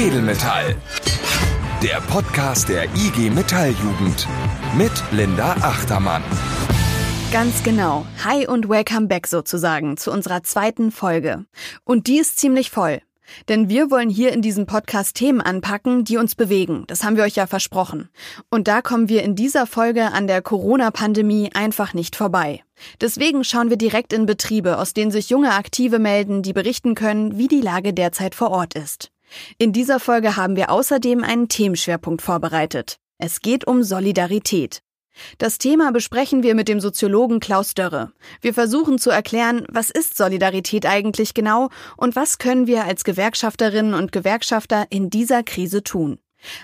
Edelmetall. Der Podcast der IG Metalljugend mit Linda Achtermann. Ganz genau. Hi und welcome back sozusagen zu unserer zweiten Folge. Und die ist ziemlich voll. Denn wir wollen hier in diesem Podcast Themen anpacken, die uns bewegen. Das haben wir euch ja versprochen. Und da kommen wir in dieser Folge an der Corona-Pandemie einfach nicht vorbei. Deswegen schauen wir direkt in Betriebe, aus denen sich junge Aktive melden, die berichten können, wie die Lage derzeit vor Ort ist. In dieser Folge haben wir außerdem einen Themenschwerpunkt vorbereitet. Es geht um Solidarität. Das Thema besprechen wir mit dem Soziologen Klaus Dörre. Wir versuchen zu erklären, was ist Solidarität eigentlich genau und was können wir als Gewerkschafterinnen und Gewerkschafter in dieser Krise tun.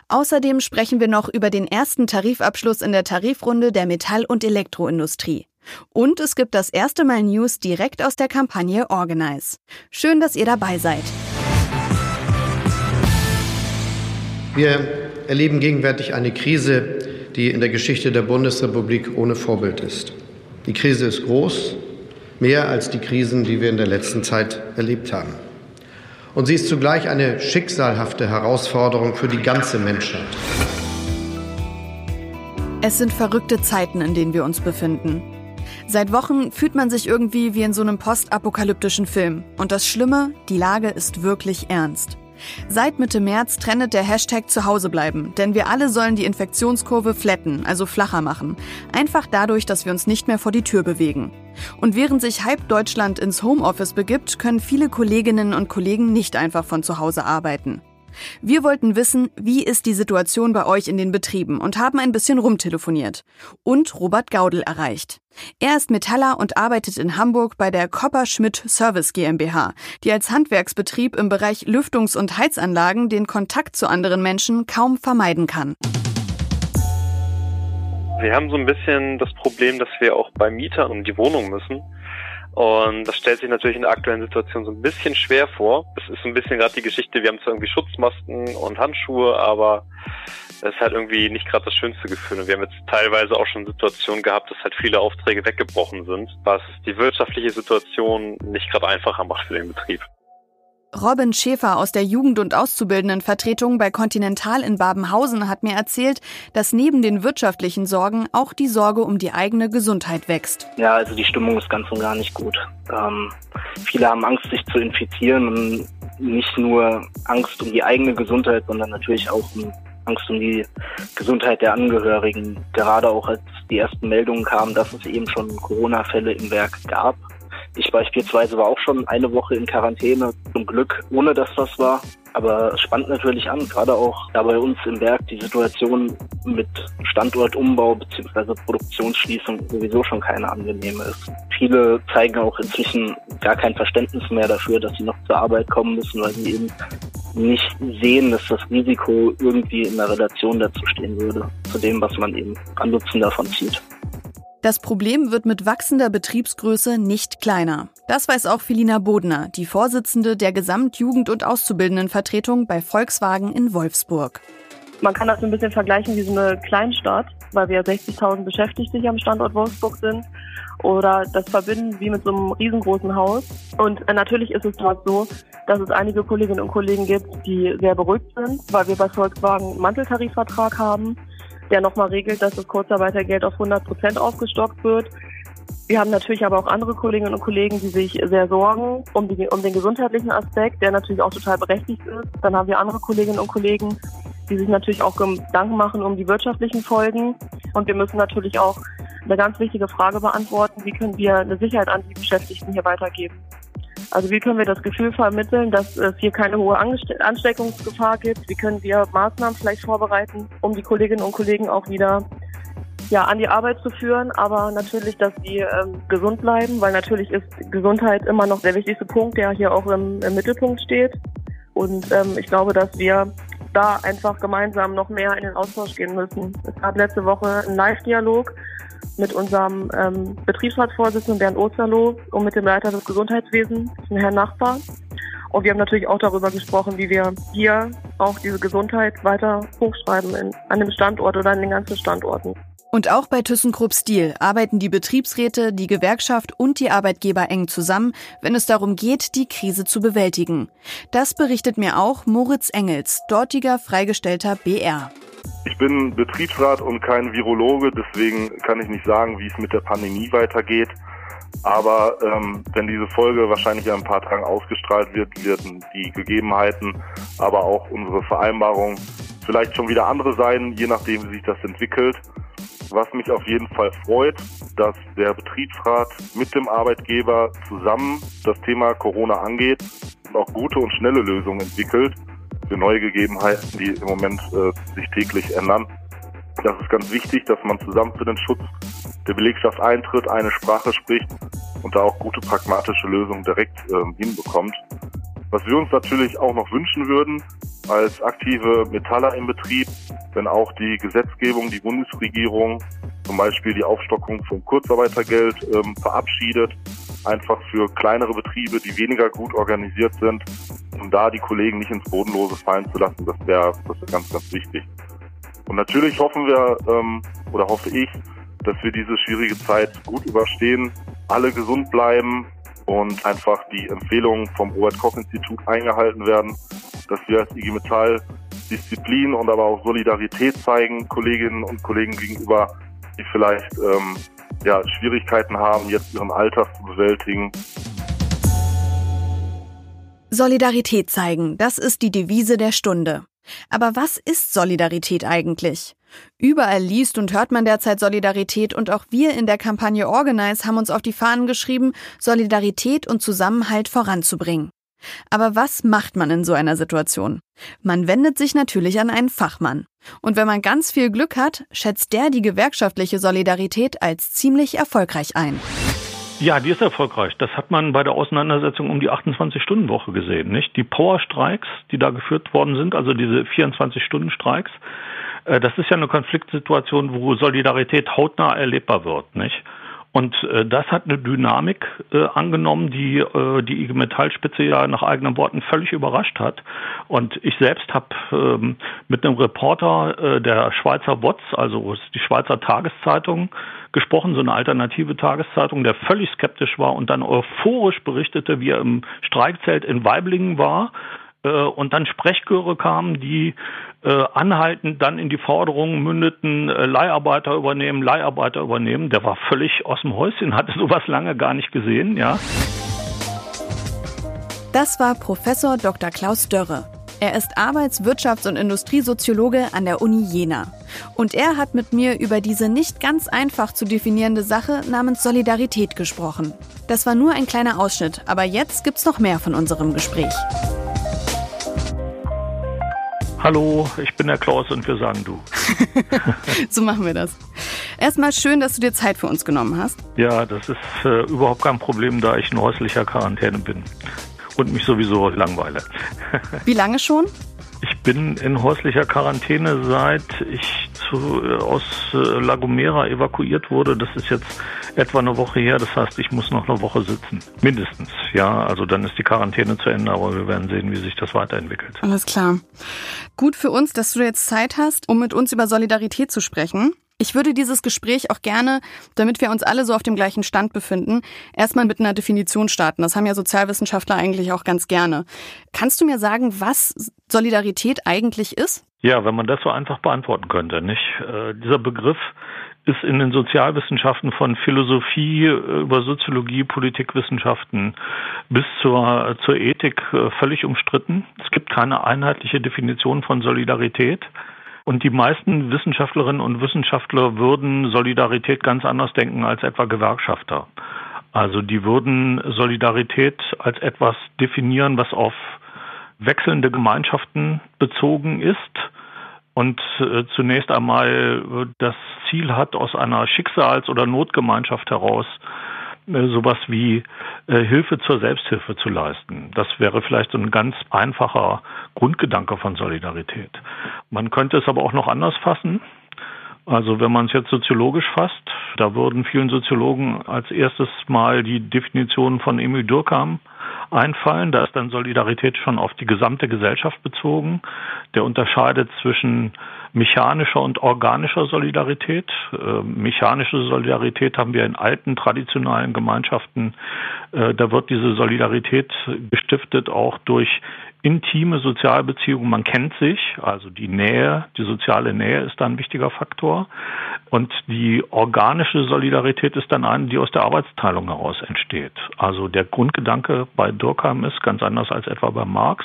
Außerdem sprechen wir noch über den ersten Tarifabschluss in der Tarifrunde der Metall- und Elektroindustrie. Und es gibt das erste Mal News direkt aus der Kampagne Organize. Schön, dass ihr dabei seid. Wir erleben gegenwärtig eine Krise, die in der Geschichte der Bundesrepublik ohne Vorbild ist. Die Krise ist groß, mehr als die Krisen, die wir in der letzten Zeit erlebt haben. Und sie ist zugleich eine schicksalhafte Herausforderung für die ganze Menschheit. Es sind verrückte Zeiten, in denen wir uns befinden. Seit Wochen fühlt man sich irgendwie wie in so einem postapokalyptischen Film. Und das Schlimme, die Lage ist wirklich ernst. Seit Mitte März trendet der Hashtag Zuhause bleiben, denn wir alle sollen die Infektionskurve flatten, also flacher machen. Einfach dadurch, dass wir uns nicht mehr vor die Tür bewegen. Und während sich halb Deutschland ins Homeoffice begibt, können viele Kolleginnen und Kollegen nicht einfach von zu Hause arbeiten. Wir wollten wissen, wie ist die Situation bei euch in den Betrieben und haben ein bisschen rumtelefoniert und Robert Gaudel erreicht. Er ist Metaller und arbeitet in Hamburg bei der Kopper-Schmidt Service GmbH, die als Handwerksbetrieb im Bereich Lüftungs- und Heizanlagen den Kontakt zu anderen Menschen kaum vermeiden kann. Wir haben so ein bisschen das Problem, dass wir auch bei Mietern um die Wohnung müssen. Und das stellt sich natürlich in der aktuellen Situation so ein bisschen schwer vor. Es ist ein bisschen gerade die Geschichte, wir haben zwar irgendwie Schutzmasken und Handschuhe, aber es ist halt irgendwie nicht gerade das schönste Gefühl. Und wir haben jetzt teilweise auch schon Situationen gehabt, dass halt viele Aufträge weggebrochen sind, was die wirtschaftliche Situation nicht gerade einfacher macht für den Betrieb. Robin Schäfer aus der Jugend- und Auszubildendenvertretung bei Continental in Babenhausen hat mir erzählt, dass neben den wirtschaftlichen Sorgen auch die Sorge um die eigene Gesundheit wächst. Ja, also die Stimmung ist ganz und gar nicht gut. Ähm, viele haben Angst, sich zu infizieren und nicht nur Angst um die eigene Gesundheit, sondern natürlich auch Angst um die Gesundheit der Angehörigen. Gerade auch als die ersten Meldungen kamen, dass es eben schon Corona-Fälle im Werk gab. Ich beispielsweise war auch schon eine Woche in Quarantäne, zum Glück, ohne dass das war. Aber es spannt natürlich an, gerade auch da bei uns im Werk die Situation mit Standortumbau bzw. Produktionsschließung sowieso schon keine angenehme ist. Viele zeigen auch inzwischen gar kein Verständnis mehr dafür, dass sie noch zur Arbeit kommen müssen, weil sie eben nicht sehen, dass das Risiko irgendwie in der Relation dazu stehen würde, zu dem, was man eben an Nutzen davon zieht. Das Problem wird mit wachsender Betriebsgröße nicht kleiner. Das weiß auch Felina Bodner, die Vorsitzende der Gesamtjugend- und Auszubildendenvertretung bei Volkswagen in Wolfsburg. Man kann das ein bisschen vergleichen wie so eine Kleinstadt, weil wir 60.000 Beschäftigte hier am Standort Wolfsburg sind. Oder das verbinden wie mit so einem riesengroßen Haus. Und natürlich ist es dort so, dass es einige Kolleginnen und Kollegen gibt, die sehr beruhigt sind, weil wir bei Volkswagen einen Manteltarifvertrag haben der nochmal regelt, dass das Kurzarbeitergeld auf 100 Prozent aufgestockt wird. Wir haben natürlich aber auch andere Kolleginnen und Kollegen, die sich sehr sorgen um, die, um den gesundheitlichen Aspekt, der natürlich auch total berechtigt ist. Dann haben wir andere Kolleginnen und Kollegen, die sich natürlich auch Gedanken machen um die wirtschaftlichen Folgen. Und wir müssen natürlich auch eine ganz wichtige Frage beantworten, wie können wir eine Sicherheit an die Beschäftigten hier weitergeben. Also wie können wir das Gefühl vermitteln, dass es hier keine hohe Ansteckungsgefahr gibt? Wie können wir Maßnahmen vielleicht vorbereiten, um die Kolleginnen und Kollegen auch wieder ja, an die Arbeit zu führen, aber natürlich, dass sie ähm, gesund bleiben, weil natürlich ist Gesundheit immer noch der wichtigste Punkt, der hier auch im, im Mittelpunkt steht. Und ähm, ich glaube, dass wir da einfach gemeinsam noch mehr in den Austausch gehen müssen. Es gab letzte Woche einen Live-Dialog mit unserem ähm, Betriebsratsvorsitzenden Bernd Osterloh und mit dem Leiter des Gesundheitswesens, Herrn Nachbar. Und wir haben natürlich auch darüber gesprochen, wie wir hier auch diese Gesundheit weiter hochschreiben in, an dem Standort oder an den ganzen Standorten. Und auch bei ThyssenKrupp Steel arbeiten die Betriebsräte, die Gewerkschaft und die Arbeitgeber eng zusammen, wenn es darum geht, die Krise zu bewältigen. Das berichtet mir auch Moritz Engels, dortiger freigestellter BR. Ich bin Betriebsrat und kein Virologe, deswegen kann ich nicht sagen, wie es mit der Pandemie weitergeht. Aber ähm, wenn diese Folge wahrscheinlich in ein paar Tagen ausgestrahlt wird, werden die Gegebenheiten, aber auch unsere Vereinbarung vielleicht schon wieder andere sein, je nachdem, wie sich das entwickelt. Was mich auf jeden Fall freut, dass der Betriebsrat mit dem Arbeitgeber zusammen das Thema Corona angeht und auch gute und schnelle Lösungen entwickelt für neue Gegebenheiten, die im Moment äh, sich täglich ändern. Das ist ganz wichtig, dass man zusammen für den Schutz der Belegschaft eintritt, eine Sprache spricht und da auch gute pragmatische Lösungen direkt äh, hinbekommt. Was wir uns natürlich auch noch wünschen würden, als aktive Metaller im Betrieb, wenn auch die Gesetzgebung, die Bundesregierung zum Beispiel die Aufstockung vom Kurzarbeitergeld ähm, verabschiedet, einfach für kleinere Betriebe, die weniger gut organisiert sind, um da die Kollegen nicht ins Bodenlose fallen zu lassen, das wäre das wär ganz, ganz wichtig. Und natürlich hoffen wir ähm, oder hoffe ich, dass wir diese schwierige Zeit gut überstehen, alle gesund bleiben und einfach die Empfehlungen vom Robert-Koch-Institut eingehalten werden, dass wir als IG Metall Disziplin und aber auch Solidarität zeigen, Kolleginnen und Kollegen gegenüber, die vielleicht ähm, ja, Schwierigkeiten haben, jetzt ihren Alltag zu bewältigen. Solidarität zeigen, das ist die Devise der Stunde. Aber was ist Solidarität eigentlich? Überall liest und hört man derzeit Solidarität und auch wir in der Kampagne Organize haben uns auf die Fahnen geschrieben, Solidarität und Zusammenhalt voranzubringen. Aber was macht man in so einer Situation? Man wendet sich natürlich an einen Fachmann. Und wenn man ganz viel Glück hat, schätzt der die gewerkschaftliche Solidarität als ziemlich erfolgreich ein. Ja, die ist erfolgreich. Das hat man bei der Auseinandersetzung um die 28-Stunden-Woche gesehen, nicht? Die Power-Streiks, die da geführt worden sind, also diese 24-Stunden-Streiks, äh, das ist ja eine Konfliktsituation, wo Solidarität hautnah erlebbar wird, nicht? Und äh, das hat eine Dynamik äh, angenommen, die äh, die IG Metallspitze ja nach eigenen Worten völlig überrascht hat. Und ich selbst habe ähm, mit einem Reporter äh, der Schweizer WOTS, also die Schweizer Tageszeitung, gesprochen, so eine alternative Tageszeitung, der völlig skeptisch war und dann euphorisch berichtete, wie er im Streikzelt in Weiblingen war äh, und dann Sprechchöre kamen, die anhaltend dann in die Forderungen mündeten, äh, Leiharbeiter übernehmen, Leiharbeiter übernehmen. Der war völlig aus dem Häuschen, hatte sowas lange gar nicht gesehen, ja. Das war Professor Dr. Klaus Dörre. Er ist Arbeits-, Wirtschafts- und Industriesoziologe an der Uni Jena. Und er hat mit mir über diese nicht ganz einfach zu definierende Sache namens Solidarität gesprochen. Das war nur ein kleiner Ausschnitt, aber jetzt gibt's noch mehr von unserem Gespräch. Hallo, ich bin der Klaus und wir sagen du. so machen wir das. Erstmal schön, dass du dir Zeit für uns genommen hast. Ja, das ist äh, überhaupt kein Problem, da ich in häuslicher Quarantäne bin und mich sowieso langweile. Wie lange schon? Ich bin in häuslicher Quarantäne, seit ich zu, äh, aus äh, La Gomera evakuiert wurde. Das ist jetzt etwa eine Woche her. Das heißt, ich muss noch eine Woche sitzen. Mindestens. Ja, also dann ist die Quarantäne zu Ende, aber wir werden sehen, wie sich das weiterentwickelt. Alles klar. Gut für uns, dass du jetzt Zeit hast, um mit uns über Solidarität zu sprechen. Ich würde dieses Gespräch auch gerne, damit wir uns alle so auf dem gleichen Stand befinden, erstmal mit einer Definition starten. Das haben ja Sozialwissenschaftler eigentlich auch ganz gerne. Kannst du mir sagen, was Solidarität eigentlich ist? Ja, wenn man das so einfach beantworten könnte, nicht? Äh, dieser Begriff ist in den Sozialwissenschaften von Philosophie äh, über Soziologie, Politikwissenschaften bis zur, zur Ethik äh, völlig umstritten. Es gibt keine einheitliche Definition von Solidarität. Und die meisten Wissenschaftlerinnen und Wissenschaftler würden Solidarität ganz anders denken als etwa Gewerkschafter. Also die würden Solidarität als etwas definieren, was auf wechselnde Gemeinschaften bezogen ist und äh, zunächst einmal das Ziel hat, aus einer Schicksals- oder Notgemeinschaft heraus äh, sowas wie äh, Hilfe zur Selbsthilfe zu leisten. Das wäre vielleicht so ein ganz einfacher Grundgedanke von Solidarität. Man könnte es aber auch noch anders fassen. Also wenn man es jetzt soziologisch fasst, da würden vielen Soziologen als erstes mal die Definition von Emil Durkheim einfallen. Da ist dann Solidarität schon auf die gesamte Gesellschaft bezogen. Der unterscheidet zwischen mechanischer und organischer Solidarität. Äh, mechanische Solidarität haben wir in alten traditionellen Gemeinschaften. Äh, da wird diese Solidarität gestiftet auch durch intime Sozialbeziehungen. Man kennt sich, also die Nähe, die soziale Nähe ist da ein wichtiger Faktor. Und die organische Solidarität ist dann eine, die aus der Arbeitsteilung heraus entsteht. Also der Grundgedanke bei Durkheim ist ganz anders als etwa bei Marx,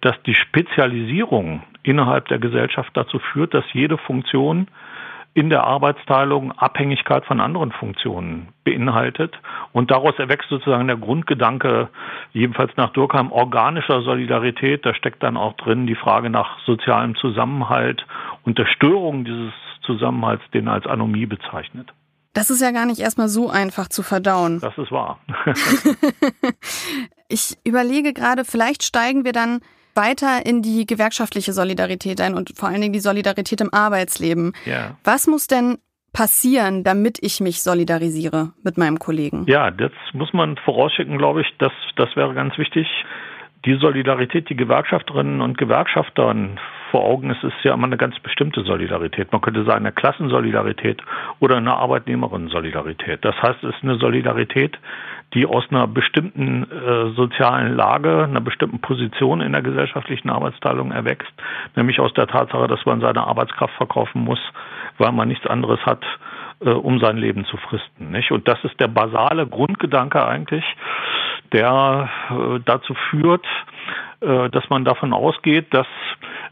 dass die Spezialisierung innerhalb der Gesellschaft dazu führt, dass jede Funktion in der Arbeitsteilung Abhängigkeit von anderen Funktionen beinhaltet. Und daraus erwächst sozusagen der Grundgedanke, jedenfalls nach Durkheim, organischer Solidarität. Da steckt dann auch drin die Frage nach sozialem Zusammenhalt und der Störung dieses Zusammenhalts, den er als Anomie bezeichnet. Das ist ja gar nicht erstmal so einfach zu verdauen. Das ist wahr. ich überlege gerade, vielleicht steigen wir dann weiter in die gewerkschaftliche Solidarität ein und vor allen Dingen die Solidarität im Arbeitsleben. Ja. Was muss denn passieren, damit ich mich solidarisiere mit meinem Kollegen? Ja, das muss man vorausschicken, glaube ich. Das, das wäre ganz wichtig. Die Solidarität, die Gewerkschafterinnen und Gewerkschaftern vor Augen ist, ist ja immer eine ganz bestimmte Solidarität. Man könnte sagen, eine Klassensolidarität oder eine Arbeitnehmerinnen-Solidarität. Das heißt, es ist eine Solidarität, die aus einer bestimmten äh, sozialen Lage, einer bestimmten Position in der gesellschaftlichen Arbeitsteilung erwächst, nämlich aus der Tatsache, dass man seine Arbeitskraft verkaufen muss, weil man nichts anderes hat, äh, um sein Leben zu fristen. Nicht? Und das ist der basale Grundgedanke eigentlich, der äh, dazu führt, dass man davon ausgeht, dass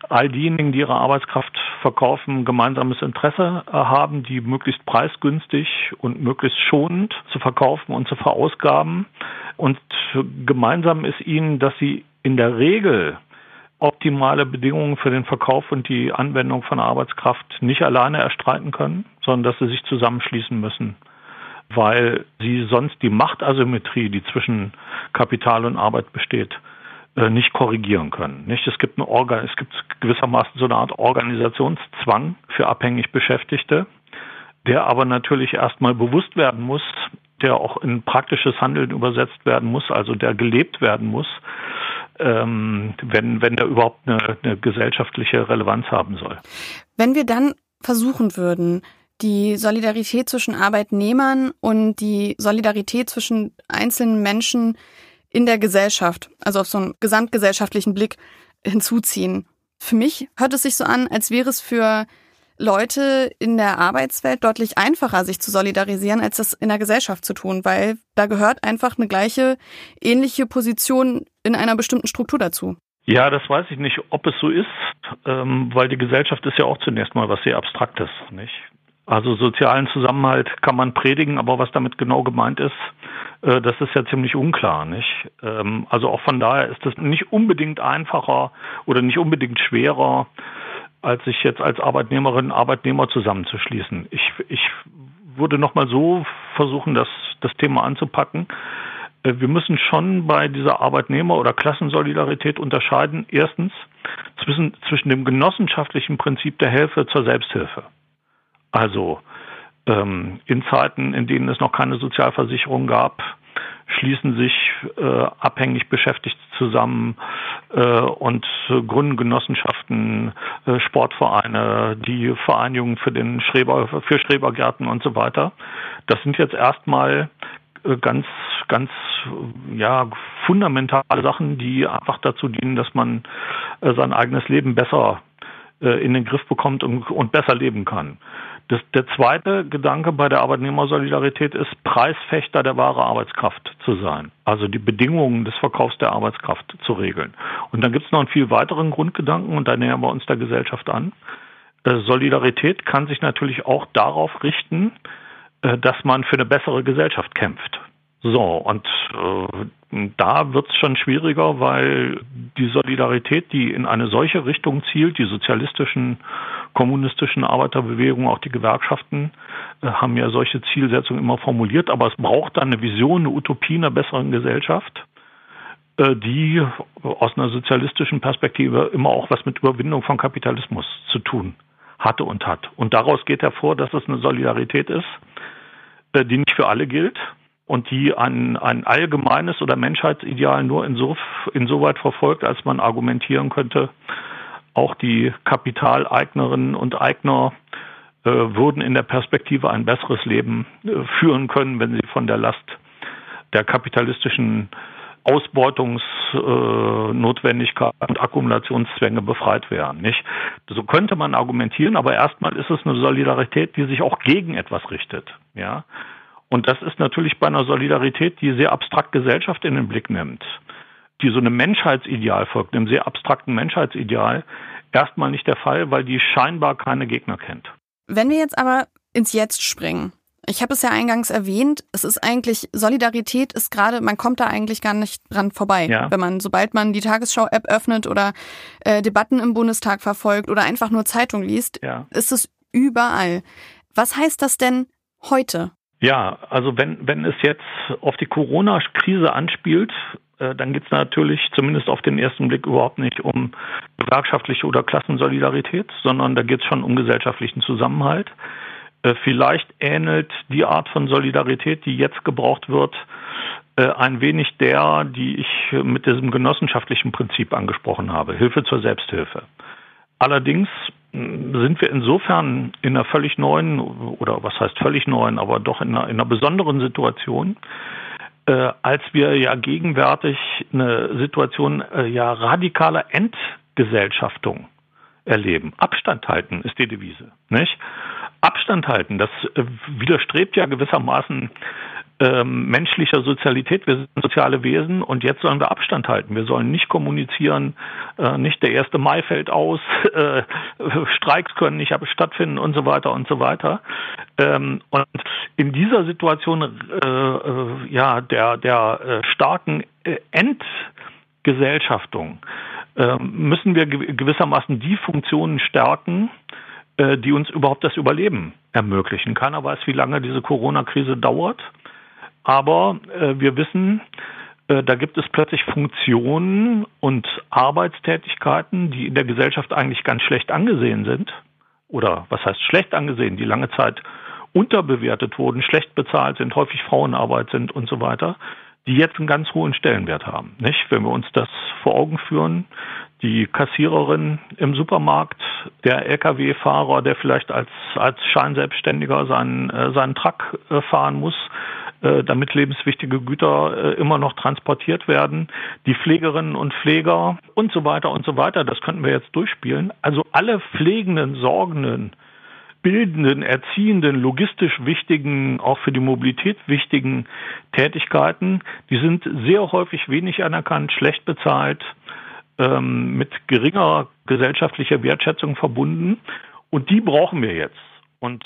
all diejenigen, die ihre Arbeitskraft verkaufen, gemeinsames Interesse äh, haben, die möglichst preisgünstig und möglichst schonend zu verkaufen und zu verausgaben. Und gemeinsam ist ihnen, dass sie in der Regel optimale Bedingungen für den Verkauf und die Anwendung von Arbeitskraft nicht alleine erstreiten können, sondern dass sie sich zusammenschließen müssen, weil sie sonst die Machtasymmetrie, die zwischen Kapital und Arbeit besteht, äh, nicht korrigieren können. Nicht? Es gibt eine Organ es gibt gewissermaßen so eine Art Organisationszwang für abhängig Beschäftigte, der aber natürlich erstmal bewusst werden muss, der auch in praktisches Handeln übersetzt werden muss, also der gelebt werden muss, ähm, wenn, wenn der überhaupt eine, eine gesellschaftliche Relevanz haben soll. Wenn wir dann versuchen würden, die Solidarität zwischen Arbeitnehmern und die Solidarität zwischen einzelnen Menschen in der Gesellschaft, also auf so einen gesamtgesellschaftlichen Blick hinzuziehen. Für mich hört es sich so an, als wäre es für Leute in der Arbeitswelt deutlich einfacher, sich zu solidarisieren, als das in der Gesellschaft zu tun, weil da gehört einfach eine gleiche, ähnliche Position in einer bestimmten Struktur dazu. Ja, das weiß ich nicht, ob es so ist, ähm, weil die Gesellschaft ist ja auch zunächst mal was sehr Abstraktes, nicht? Also sozialen Zusammenhalt kann man predigen, aber was damit genau gemeint ist, äh, das ist ja ziemlich unklar, nicht? Ähm, also auch von daher ist es nicht unbedingt einfacher oder nicht unbedingt schwerer, als sich jetzt als Arbeitnehmerin, Arbeitnehmer zusammenzuschließen. Ich, ich würde nochmal so versuchen, das, das Thema anzupacken. Äh, wir müssen schon bei dieser Arbeitnehmer- oder Klassensolidarität unterscheiden. Erstens zwischen, zwischen dem genossenschaftlichen Prinzip der Hilfe zur Selbsthilfe. Also ähm, in Zeiten, in denen es noch keine Sozialversicherung gab, schließen sich äh, abhängig Beschäftigte zusammen äh, und gründen Genossenschaften, äh, Sportvereine, die Vereinigungen für den Schreber, für Schrebergärten und so weiter. Das sind jetzt erstmal äh, ganz, ganz, ja, fundamentale Sachen, die einfach dazu dienen, dass man äh, sein eigenes Leben besser äh, in den Griff bekommt und, und besser leben kann. Das, der zweite Gedanke bei der Arbeitnehmersolidarität ist, Preisfechter der wahre Arbeitskraft zu sein. Also die Bedingungen des Verkaufs der Arbeitskraft zu regeln. Und dann gibt es noch einen viel weiteren Grundgedanken und da nähern wir uns der Gesellschaft an. Äh, Solidarität kann sich natürlich auch darauf richten, äh, dass man für eine bessere Gesellschaft kämpft. So, und äh, da wird es schon schwieriger, weil die Solidarität, die in eine solche Richtung zielt, die sozialistischen, kommunistischen Arbeiterbewegungen, auch die Gewerkschaften, äh, haben ja solche Zielsetzungen immer formuliert, aber es braucht dann eine Vision, eine Utopie einer besseren Gesellschaft, äh, die aus einer sozialistischen Perspektive immer auch was mit Überwindung von Kapitalismus zu tun hatte und hat. Und daraus geht hervor, dass es eine Solidarität ist, äh, die nicht für alle gilt und die ein, ein allgemeines oder Menschheitsideal nur inso, insoweit verfolgt, als man argumentieren könnte, auch die Kapitaleignerinnen und Eigner äh, würden in der Perspektive ein besseres Leben äh, führen können, wenn sie von der Last der kapitalistischen Ausbeutungsnotwendigkeit äh, und Akkumulationszwänge befreit wären. Nicht? So könnte man argumentieren, aber erstmal ist es eine Solidarität, die sich auch gegen etwas richtet. Ja? Und das ist natürlich bei einer Solidarität, die sehr abstrakt Gesellschaft in den Blick nimmt, die so einem Menschheitsideal folgt, einem sehr abstrakten Menschheitsideal, erstmal nicht der Fall, weil die scheinbar keine Gegner kennt. Wenn wir jetzt aber ins Jetzt springen, ich habe es ja eingangs erwähnt, es ist eigentlich, Solidarität ist gerade, man kommt da eigentlich gar nicht dran vorbei. Ja. Wenn man, sobald man die Tagesschau-App öffnet oder äh, Debatten im Bundestag verfolgt oder einfach nur Zeitung liest, ja. ist es überall. Was heißt das denn heute? Ja, also wenn, wenn es jetzt auf die Corona-Krise anspielt, dann geht es natürlich zumindest auf den ersten Blick überhaupt nicht um gewerkschaftliche oder Klassensolidarität, sondern da geht es schon um gesellschaftlichen Zusammenhalt. Äh, vielleicht ähnelt die Art von Solidarität, die jetzt gebraucht wird, äh, ein wenig der, die ich mit diesem genossenschaftlichen Prinzip angesprochen habe, Hilfe zur Selbsthilfe. Allerdings sind wir insofern in einer völlig neuen, oder was heißt völlig neuen, aber doch in einer, in einer besonderen Situation, äh, als wir ja gegenwärtig eine Situation äh, ja radikaler Entgesellschaftung erleben. Abstand halten ist die Devise, nicht? Abstand halten, das äh, widerstrebt ja gewissermaßen ähm, menschlicher Sozialität. Wir sind soziale Wesen und jetzt sollen wir Abstand halten. Wir sollen nicht kommunizieren, äh, nicht der erste Mai fällt aus, äh, Streiks können nicht stattfinden und so weiter und so weiter. Ähm, und in dieser Situation äh, äh ja der der äh, starken äh, Entgesellschaftung müssen wir gewissermaßen die Funktionen stärken, die uns überhaupt das Überleben ermöglichen. Keiner weiß, wie lange diese Corona-Krise dauert. Aber äh, wir wissen, äh, da gibt es plötzlich Funktionen und Arbeitstätigkeiten, die in der Gesellschaft eigentlich ganz schlecht angesehen sind. Oder was heißt schlecht angesehen, die lange Zeit unterbewertet wurden, schlecht bezahlt sind, häufig Frauenarbeit sind und so weiter, die jetzt einen ganz hohen Stellenwert haben. Nicht? Wenn wir uns das vor Augen führen, die Kassiererin im Supermarkt, der Lkw-Fahrer, der vielleicht als, als Scheinselbstständiger seinen, äh, seinen Truck äh, fahren muss, damit lebenswichtige Güter äh, immer noch transportiert werden, die Pflegerinnen und Pfleger und so weiter und so weiter. Das könnten wir jetzt durchspielen. Also alle pflegenden, sorgenden, bildenden, erziehenden, logistisch wichtigen, auch für die Mobilität wichtigen Tätigkeiten, die sind sehr häufig wenig anerkannt, schlecht bezahlt, ähm, mit geringer gesellschaftlicher Wertschätzung verbunden. Und die brauchen wir jetzt. Und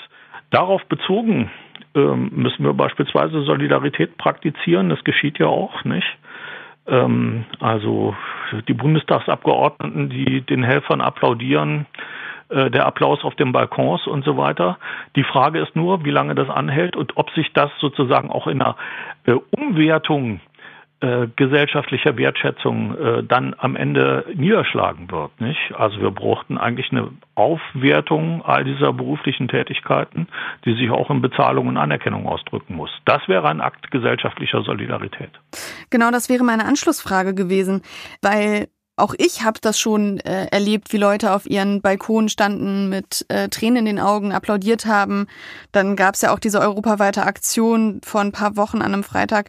darauf bezogen ähm, müssen wir beispielsweise Solidarität praktizieren. Das geschieht ja auch nicht. Ähm, also die Bundestagsabgeordneten, die den Helfern applaudieren, äh, der Applaus auf den Balkons und so weiter. Die Frage ist nur, wie lange das anhält und ob sich das sozusagen auch in einer äh, Umwertung äh, gesellschaftlicher Wertschätzung äh, dann am Ende niederschlagen wird. Nicht? Also wir brauchten eigentlich eine Aufwertung all dieser beruflichen Tätigkeiten, die sich auch in Bezahlung und Anerkennung ausdrücken muss. Das wäre ein Akt gesellschaftlicher Solidarität. Genau, das wäre meine Anschlussfrage gewesen, weil auch ich habe das schon äh, erlebt, wie Leute auf ihren Balkonen standen, mit äh, Tränen in den Augen applaudiert haben. Dann gab es ja auch diese europaweite Aktion vor ein paar Wochen an einem Freitag,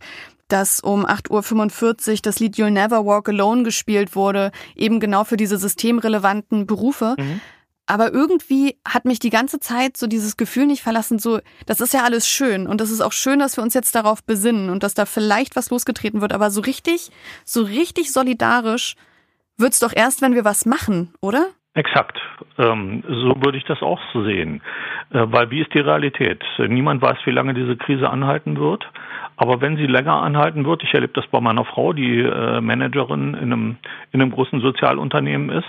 dass um 8.45 Uhr das Lied You'll Never Walk Alone gespielt wurde, eben genau für diese systemrelevanten Berufe. Mhm. Aber irgendwie hat mich die ganze Zeit so dieses Gefühl nicht verlassen, so, das ist ja alles schön und das ist auch schön, dass wir uns jetzt darauf besinnen und dass da vielleicht was losgetreten wird, aber so richtig, so richtig solidarisch wird's doch erst, wenn wir was machen, oder? Exakt. Ähm, so würde ich das auch sehen. Äh, weil wie ist die Realität? Niemand weiß, wie lange diese Krise anhalten wird. Aber wenn sie länger anhalten wird, ich erlebe das bei meiner Frau, die äh, Managerin in einem, in einem großen Sozialunternehmen ist,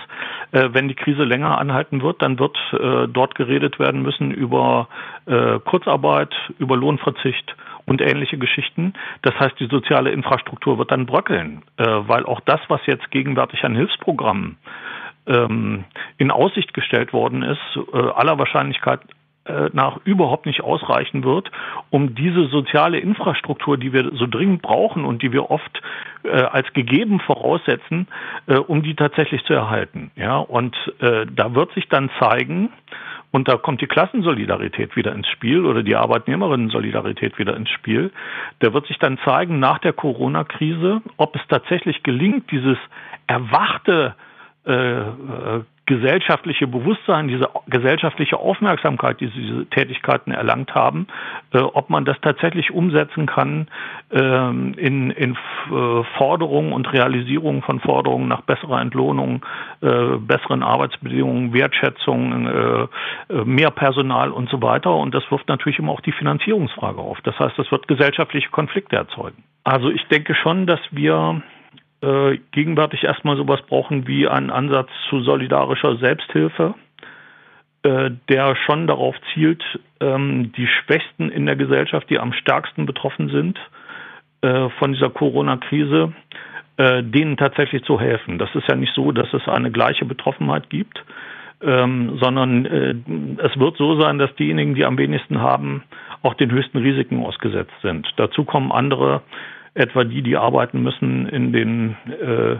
äh, wenn die Krise länger anhalten wird, dann wird äh, dort geredet werden müssen über äh, Kurzarbeit, über Lohnverzicht und ähnliche Geschichten. Das heißt, die soziale Infrastruktur wird dann bröckeln, äh, weil auch das, was jetzt gegenwärtig an Hilfsprogrammen ähm, in Aussicht gestellt worden ist, äh, aller Wahrscheinlichkeit äh, nach überhaupt nicht ausreichen wird, um diese soziale Infrastruktur, die wir so dringend brauchen und die wir oft äh, als gegeben voraussetzen, äh, um die tatsächlich zu erhalten. Ja, und äh, da wird sich dann zeigen, und da kommt die Klassensolidarität wieder ins Spiel oder die Arbeitnehmerinnen-Solidarität wieder ins Spiel. Da wird sich dann zeigen nach der Corona-Krise, ob es tatsächlich gelingt, dieses erwachte äh, äh gesellschaftliche Bewusstsein, diese gesellschaftliche Aufmerksamkeit, die diese Tätigkeiten erlangt haben, äh, ob man das tatsächlich umsetzen kann äh, in, in äh, Forderungen und Realisierung von Forderungen nach besserer Entlohnung, äh, besseren Arbeitsbedingungen, Wertschätzung, äh, mehr Personal und so weiter. Und das wirft natürlich immer auch die Finanzierungsfrage auf. Das heißt, das wird gesellschaftliche Konflikte erzeugen. Also ich denke schon, dass wir äh, gegenwärtig erstmal sowas brauchen wie einen Ansatz zu solidarischer Selbsthilfe, äh, der schon darauf zielt, ähm, die Schwächsten in der Gesellschaft, die am stärksten betroffen sind äh, von dieser Corona-Krise, äh, denen tatsächlich zu helfen. Das ist ja nicht so, dass es eine gleiche Betroffenheit gibt, ähm, sondern äh, es wird so sein, dass diejenigen, die am wenigsten haben, auch den höchsten Risiken ausgesetzt sind. Dazu kommen andere etwa die, die arbeiten müssen in den äh,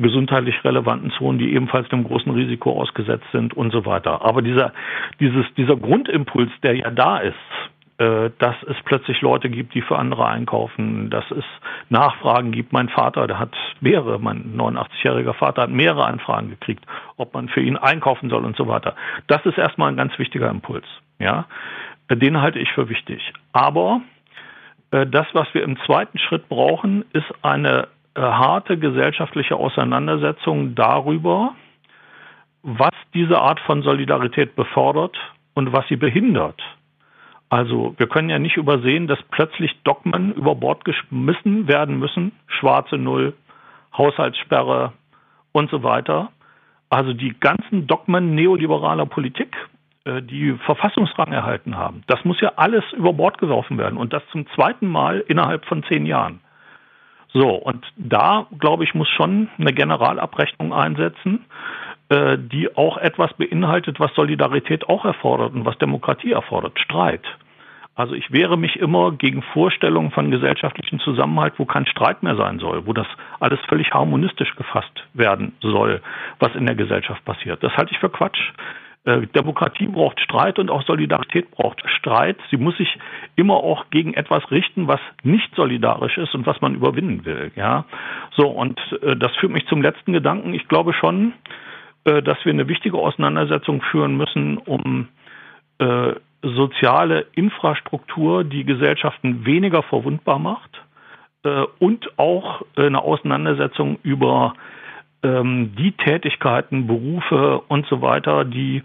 gesundheitlich relevanten Zonen, die ebenfalls einem großen Risiko ausgesetzt sind und so weiter. Aber dieser, dieses, dieser Grundimpuls, der ja da ist, äh, dass es plötzlich Leute gibt, die für andere einkaufen, dass es Nachfragen gibt. Mein Vater, der hat mehrere, mein 89-jähriger Vater hat mehrere Anfragen gekriegt, ob man für ihn einkaufen soll und so weiter. Das ist erstmal ein ganz wichtiger Impuls. Ja, den halte ich für wichtig. Aber das, was wir im zweiten Schritt brauchen, ist eine äh, harte gesellschaftliche Auseinandersetzung darüber, was diese Art von Solidarität befördert und was sie behindert. Also wir können ja nicht übersehen, dass plötzlich Dogmen über Bord geschmissen werden müssen, schwarze Null, Haushaltssperre und so weiter. Also die ganzen Dogmen neoliberaler Politik, äh, die Verfassungsrang erhalten haben. Das muss ja alles über Bord geworfen werden und das zum zweiten Mal innerhalb von zehn Jahren. So, und da, glaube ich, muss schon eine Generalabrechnung einsetzen, äh, die auch etwas beinhaltet, was Solidarität auch erfordert und was Demokratie erfordert, Streit. Also ich wehre mich immer gegen Vorstellungen von gesellschaftlichem Zusammenhalt, wo kein Streit mehr sein soll, wo das alles völlig harmonistisch gefasst werden soll, was in der Gesellschaft passiert. Das halte ich für Quatsch. Äh, Demokratie braucht Streit und auch Solidarität braucht Streit. Sie muss sich immer auch gegen etwas richten, was nicht solidarisch ist und was man überwinden will. Ja, so und äh, das führt mich zum letzten Gedanken. Ich glaube schon, äh, dass wir eine wichtige Auseinandersetzung führen müssen, um äh, soziale Infrastruktur, die Gesellschaften weniger verwundbar macht äh, und auch eine Auseinandersetzung über ähm, die Tätigkeiten, Berufe und so weiter, die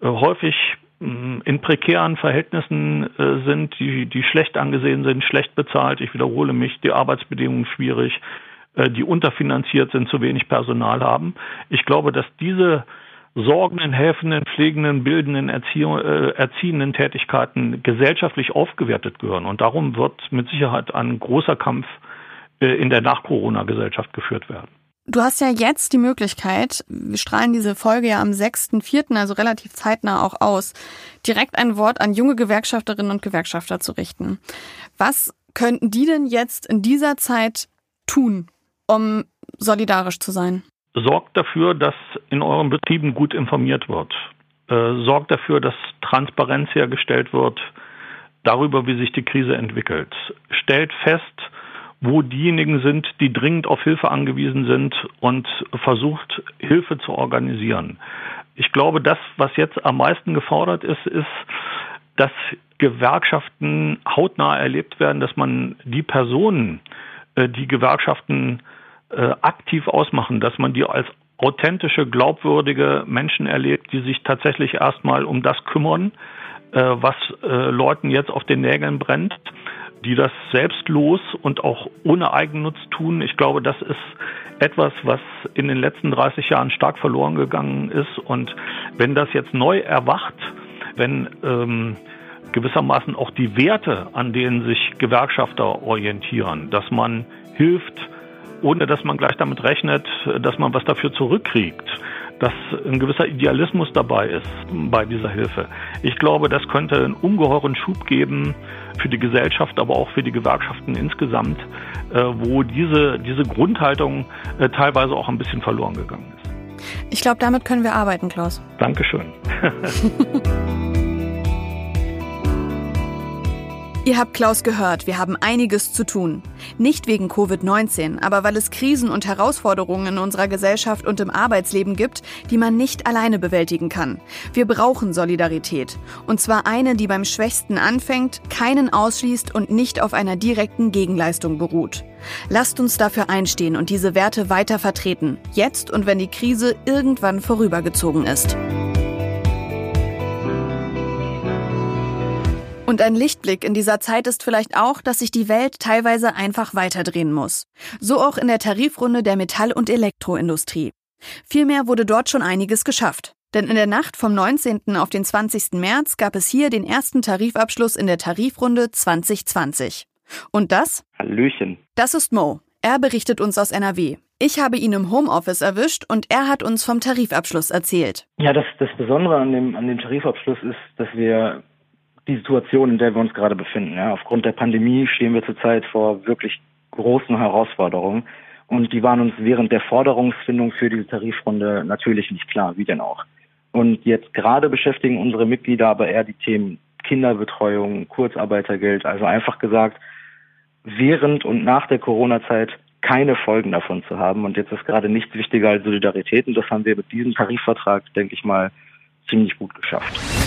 äh, häufig mm, in prekären Verhältnissen äh, sind, die, die schlecht angesehen sind, schlecht bezahlt. Ich wiederhole mich, die Arbeitsbedingungen schwierig, äh, die unterfinanziert sind, zu wenig Personal haben. Ich glaube, dass diese sorgenden, helfenden, pflegenden, bildenden, äh, erziehenden Tätigkeiten gesellschaftlich aufgewertet gehören. Und darum wird mit Sicherheit ein großer Kampf äh, in der Nach-Corona-Gesellschaft geführt werden. Du hast ja jetzt die Möglichkeit, wir strahlen diese Folge ja am 6.4., also relativ zeitnah auch aus, direkt ein Wort an junge Gewerkschafterinnen und Gewerkschafter zu richten. Was könnten die denn jetzt in dieser Zeit tun, um solidarisch zu sein? Sorgt dafür, dass in euren Betrieben gut informiert wird. Äh, sorgt dafür, dass Transparenz hergestellt wird darüber, wie sich die Krise entwickelt. Stellt fest, wo diejenigen sind, die dringend auf Hilfe angewiesen sind und versucht, Hilfe zu organisieren. Ich glaube, das, was jetzt am meisten gefordert ist, ist, dass Gewerkschaften hautnah erlebt werden, dass man die Personen, äh, die Gewerkschaften äh, aktiv ausmachen, dass man die als authentische, glaubwürdige Menschen erlebt, die sich tatsächlich erstmal um das kümmern, äh, was Leuten jetzt auf den Nägeln brennt die das selbstlos und auch ohne Eigennutz tun. Ich glaube, das ist etwas, was in den letzten 30 Jahren stark verloren gegangen ist. Und wenn das jetzt neu erwacht, wenn ähm, gewissermaßen auch die Werte, an denen sich Gewerkschafter orientieren, dass man hilft, ohne dass man gleich damit rechnet, dass man was dafür zurückkriegt, dass ein gewisser Idealismus dabei ist bei dieser Hilfe. Ich glaube, das könnte einen ungeheuren Schub geben für die Gesellschaft, aber auch für die Gewerkschaften insgesamt, äh, wo diese, diese Grundhaltung äh, teilweise auch ein bisschen verloren gegangen ist. Ich glaube, damit können wir arbeiten, Klaus. Dankeschön. Ihr habt Klaus gehört, wir haben einiges zu tun. Nicht wegen Covid-19, aber weil es Krisen und Herausforderungen in unserer Gesellschaft und im Arbeitsleben gibt, die man nicht alleine bewältigen kann. Wir brauchen Solidarität. Und zwar eine, die beim Schwächsten anfängt, keinen ausschließt und nicht auf einer direkten Gegenleistung beruht. Lasst uns dafür einstehen und diese Werte weiter vertreten. Jetzt und wenn die Krise irgendwann vorübergezogen ist. Und ein Lichtblick in dieser Zeit ist vielleicht auch, dass sich die Welt teilweise einfach weiterdrehen muss. So auch in der Tarifrunde der Metall- und Elektroindustrie. Vielmehr wurde dort schon einiges geschafft. Denn in der Nacht vom 19. auf den 20. März gab es hier den ersten Tarifabschluss in der Tarifrunde 2020. Und das? Hallöchen. Das ist Mo. Er berichtet uns aus NRW. Ich habe ihn im Homeoffice erwischt und er hat uns vom Tarifabschluss erzählt. Ja, das, das Besondere an dem, an dem Tarifabschluss ist, dass wir die Situation, in der wir uns gerade befinden. Ja. Aufgrund der Pandemie stehen wir zurzeit vor wirklich großen Herausforderungen. Und die waren uns während der Forderungsfindung für diese Tarifrunde natürlich nicht klar, wie denn auch. Und jetzt gerade beschäftigen unsere Mitglieder aber eher die Themen Kinderbetreuung, Kurzarbeitergeld, also einfach gesagt, während und nach der Corona-Zeit keine Folgen davon zu haben. Und jetzt ist gerade nichts wichtiger als Solidarität. Und das haben wir mit diesem Tarifvertrag, denke ich mal, ziemlich gut geschafft.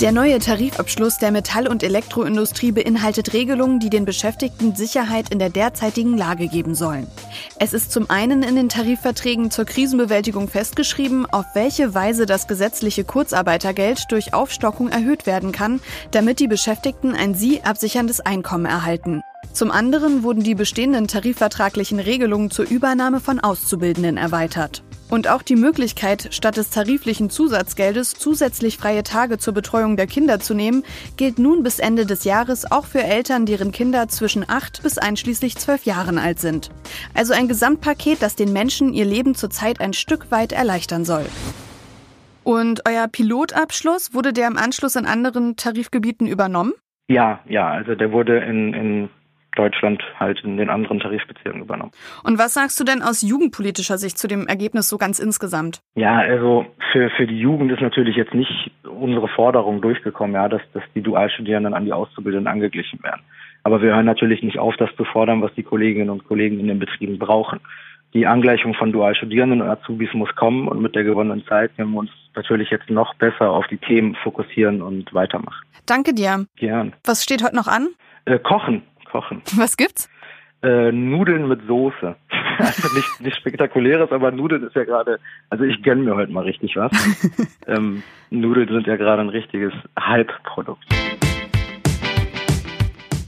Der neue Tarifabschluss der Metall- und Elektroindustrie beinhaltet Regelungen, die den Beschäftigten Sicherheit in der derzeitigen Lage geben sollen. Es ist zum einen in den Tarifverträgen zur Krisenbewältigung festgeschrieben, auf welche Weise das gesetzliche Kurzarbeitergeld durch Aufstockung erhöht werden kann, damit die Beschäftigten ein sie absicherndes Einkommen erhalten. Zum anderen wurden die bestehenden tarifvertraglichen Regelungen zur Übernahme von Auszubildenden erweitert. Und auch die Möglichkeit, statt des tariflichen Zusatzgeldes zusätzlich freie Tage zur Betreuung der Kinder zu nehmen, gilt nun bis Ende des Jahres auch für Eltern, deren Kinder zwischen acht bis einschließlich zwölf Jahren alt sind. Also ein Gesamtpaket, das den Menschen ihr Leben zurzeit ein Stück weit erleichtern soll. Und euer Pilotabschluss, wurde der im Anschluss in anderen Tarifgebieten übernommen? Ja, ja, also der wurde in, in Deutschland halt in den anderen Tarifbezirken übernommen. Und was sagst du denn aus jugendpolitischer Sicht zu dem Ergebnis so ganz insgesamt? Ja, also für, für die Jugend ist natürlich jetzt nicht unsere Forderung durchgekommen, ja, dass, dass die Dualstudierenden an die Auszubildenden angeglichen werden. Aber wir hören natürlich nicht auf, das zu fordern, was die Kolleginnen und Kollegen in den Betrieben brauchen. Die Angleichung von Dualstudierenden und Azubis muss kommen und mit der gewonnenen Zeit werden wir uns natürlich jetzt noch besser auf die Themen fokussieren und weitermachen. Danke dir. Gern. Was steht heute noch an? Äh, kochen kochen. Was gibt's? Äh, Nudeln mit Soße. Also nicht, nicht spektakuläres, aber Nudeln ist ja gerade, also ich gönne mir heute mal richtig was. ähm, Nudeln sind ja gerade ein richtiges Halbprodukt.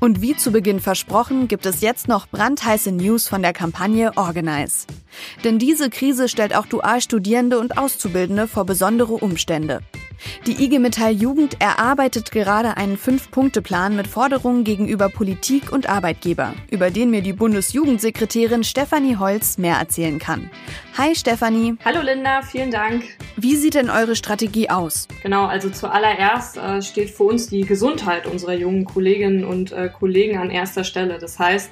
Und wie zu Beginn versprochen, gibt es jetzt noch brandheiße News von der Kampagne Organize. Denn diese Krise stellt auch Dualstudierende und Auszubildende vor besondere Umstände. Die IG Metall Jugend erarbeitet gerade einen Fünf-Punkte-Plan mit Forderungen gegenüber Politik und Arbeitgeber, über den mir die Bundesjugendsekretärin Stefanie Holz mehr erzählen kann. Hi Stefanie. Hallo Linda, vielen Dank. Wie sieht denn eure Strategie aus? Genau, also zuallererst äh, steht für uns die Gesundheit unserer jungen Kolleginnen und äh, Kollegen an erster Stelle. Das heißt,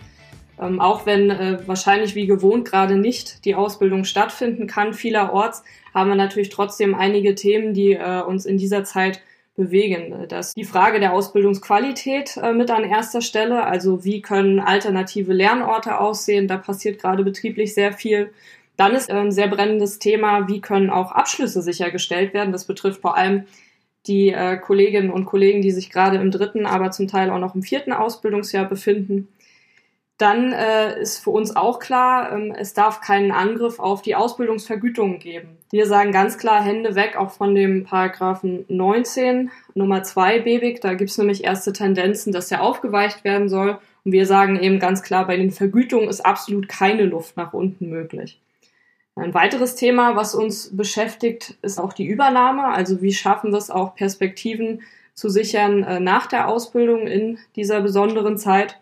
ähm, auch wenn äh, wahrscheinlich wie gewohnt gerade nicht die Ausbildung stattfinden kann, vielerorts, haben wir natürlich trotzdem einige Themen, die äh, uns in dieser Zeit bewegen. Das die Frage der Ausbildungsqualität äh, mit an erster Stelle. Also wie können alternative Lernorte aussehen? Da passiert gerade betrieblich sehr viel. Dann ist äh, ein sehr brennendes Thema, wie können auch Abschlüsse sichergestellt werden. Das betrifft vor allem die äh, Kolleginnen und Kollegen, die sich gerade im dritten, aber zum Teil auch noch im vierten Ausbildungsjahr befinden. Dann äh, ist für uns auch klar, ähm, es darf keinen Angriff auf die Ausbildungsvergütung geben. Wir sagen ganz klar Hände weg, auch von dem Paragraphen 19 Nummer 2 BEBIG. Da gibt es nämlich erste Tendenzen, dass der aufgeweicht werden soll. Und wir sagen eben ganz klar, bei den Vergütungen ist absolut keine Luft nach unten möglich. Ein weiteres Thema, was uns beschäftigt, ist auch die Übernahme. Also wie schaffen wir es auch Perspektiven zu sichern äh, nach der Ausbildung in dieser besonderen Zeit.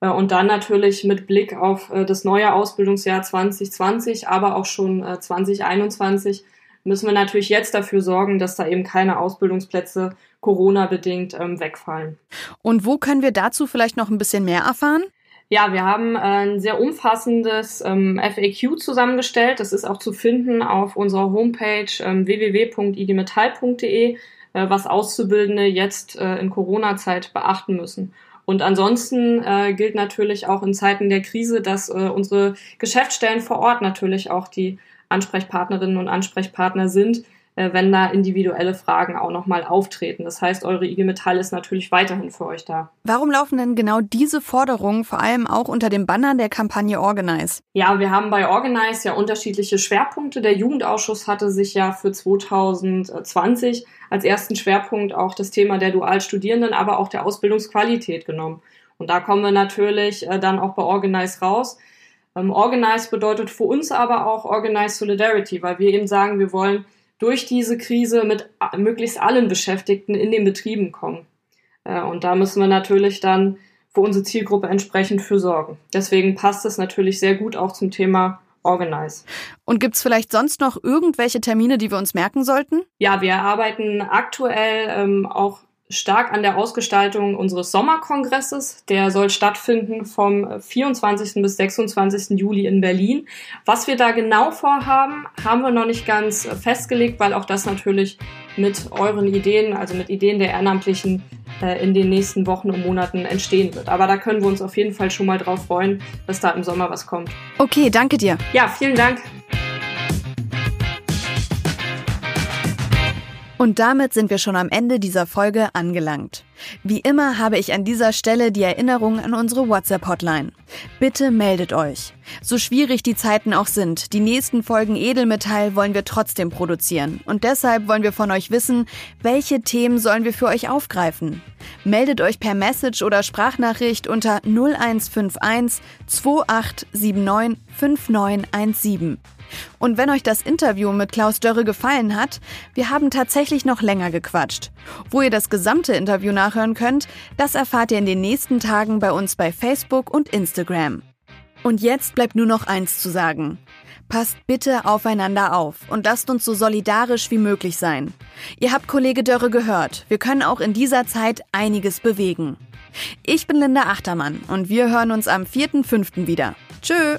Äh, und dann natürlich mit Blick auf äh, das neue Ausbildungsjahr 2020, aber auch schon 2021 äh, müssen wir natürlich jetzt dafür sorgen, dass da eben keine Ausbildungsplätze Corona-bedingt ähm, wegfallen. Und wo können wir dazu vielleicht noch ein bisschen mehr erfahren? Ja, wir haben ein sehr umfassendes ähm, FAQ zusammengestellt. Das ist auch zu finden auf unserer Homepage ähm, www.igmetall.de, was Auszubildende jetzt in Corona-Zeit beachten müssen. Und ansonsten äh, gilt natürlich auch in Zeiten der Krise, dass äh, unsere Geschäftsstellen vor Ort natürlich auch die Ansprechpartnerinnen und Ansprechpartner sind, äh, wenn da individuelle Fragen auch nochmal auftreten. Das heißt, eure IG Metall ist natürlich weiterhin für euch da. Warum laufen denn genau diese Forderungen vor allem auch unter dem Banner der Kampagne Organize? Ja, wir haben bei Organize ja unterschiedliche Schwerpunkte. Der Jugendausschuss hatte sich ja für 2020 als ersten Schwerpunkt auch das Thema der Dualstudierenden, aber auch der Ausbildungsqualität genommen. Und da kommen wir natürlich äh, dann auch bei Organize raus. Ähm, Organize bedeutet für uns aber auch Organize Solidarity, weil wir eben sagen, wir wollen durch diese Krise mit möglichst allen Beschäftigten in den Betrieben kommen. Äh, und da müssen wir natürlich dann für unsere Zielgruppe entsprechend für sorgen. Deswegen passt es natürlich sehr gut auch zum Thema Organize. Und gibt es vielleicht sonst noch irgendwelche Termine, die wir uns merken sollten? Ja, wir arbeiten aktuell ähm, auch stark an der Ausgestaltung unseres Sommerkongresses. Der soll stattfinden vom 24. bis 26. Juli in Berlin. Was wir da genau vorhaben, haben wir noch nicht ganz festgelegt, weil auch das natürlich mit euren Ideen, also mit Ideen der Ehrenamtlichen äh, in den nächsten Wochen und Monaten entstehen wird. Aber da können wir uns auf jeden Fall schon mal drauf freuen, dass da im Sommer was kommt. Okay, danke dir. Ja, vielen Dank. Und damit sind wir schon am Ende dieser Folge angelangt. Wie immer habe ich an dieser Stelle die Erinnerung an unsere WhatsApp-Hotline. Bitte meldet euch. So schwierig die Zeiten auch sind, die nächsten Folgen Edelmetall wollen wir trotzdem produzieren. Und deshalb wollen wir von euch wissen, welche Themen sollen wir für euch aufgreifen. Meldet euch per Message oder Sprachnachricht unter 0151 2879 5917. Und wenn euch das Interview mit Klaus Dörre gefallen hat, wir haben tatsächlich noch länger gequatscht. Wo ihr das gesamte Interview nachhören könnt, das erfahrt ihr in den nächsten Tagen bei uns bei Facebook und Instagram. Und jetzt bleibt nur noch eins zu sagen. Passt bitte aufeinander auf und lasst uns so solidarisch wie möglich sein. Ihr habt Kollege Dörre gehört, wir können auch in dieser Zeit einiges bewegen. Ich bin Linda Achtermann und wir hören uns am 4.5. wieder. Tschö!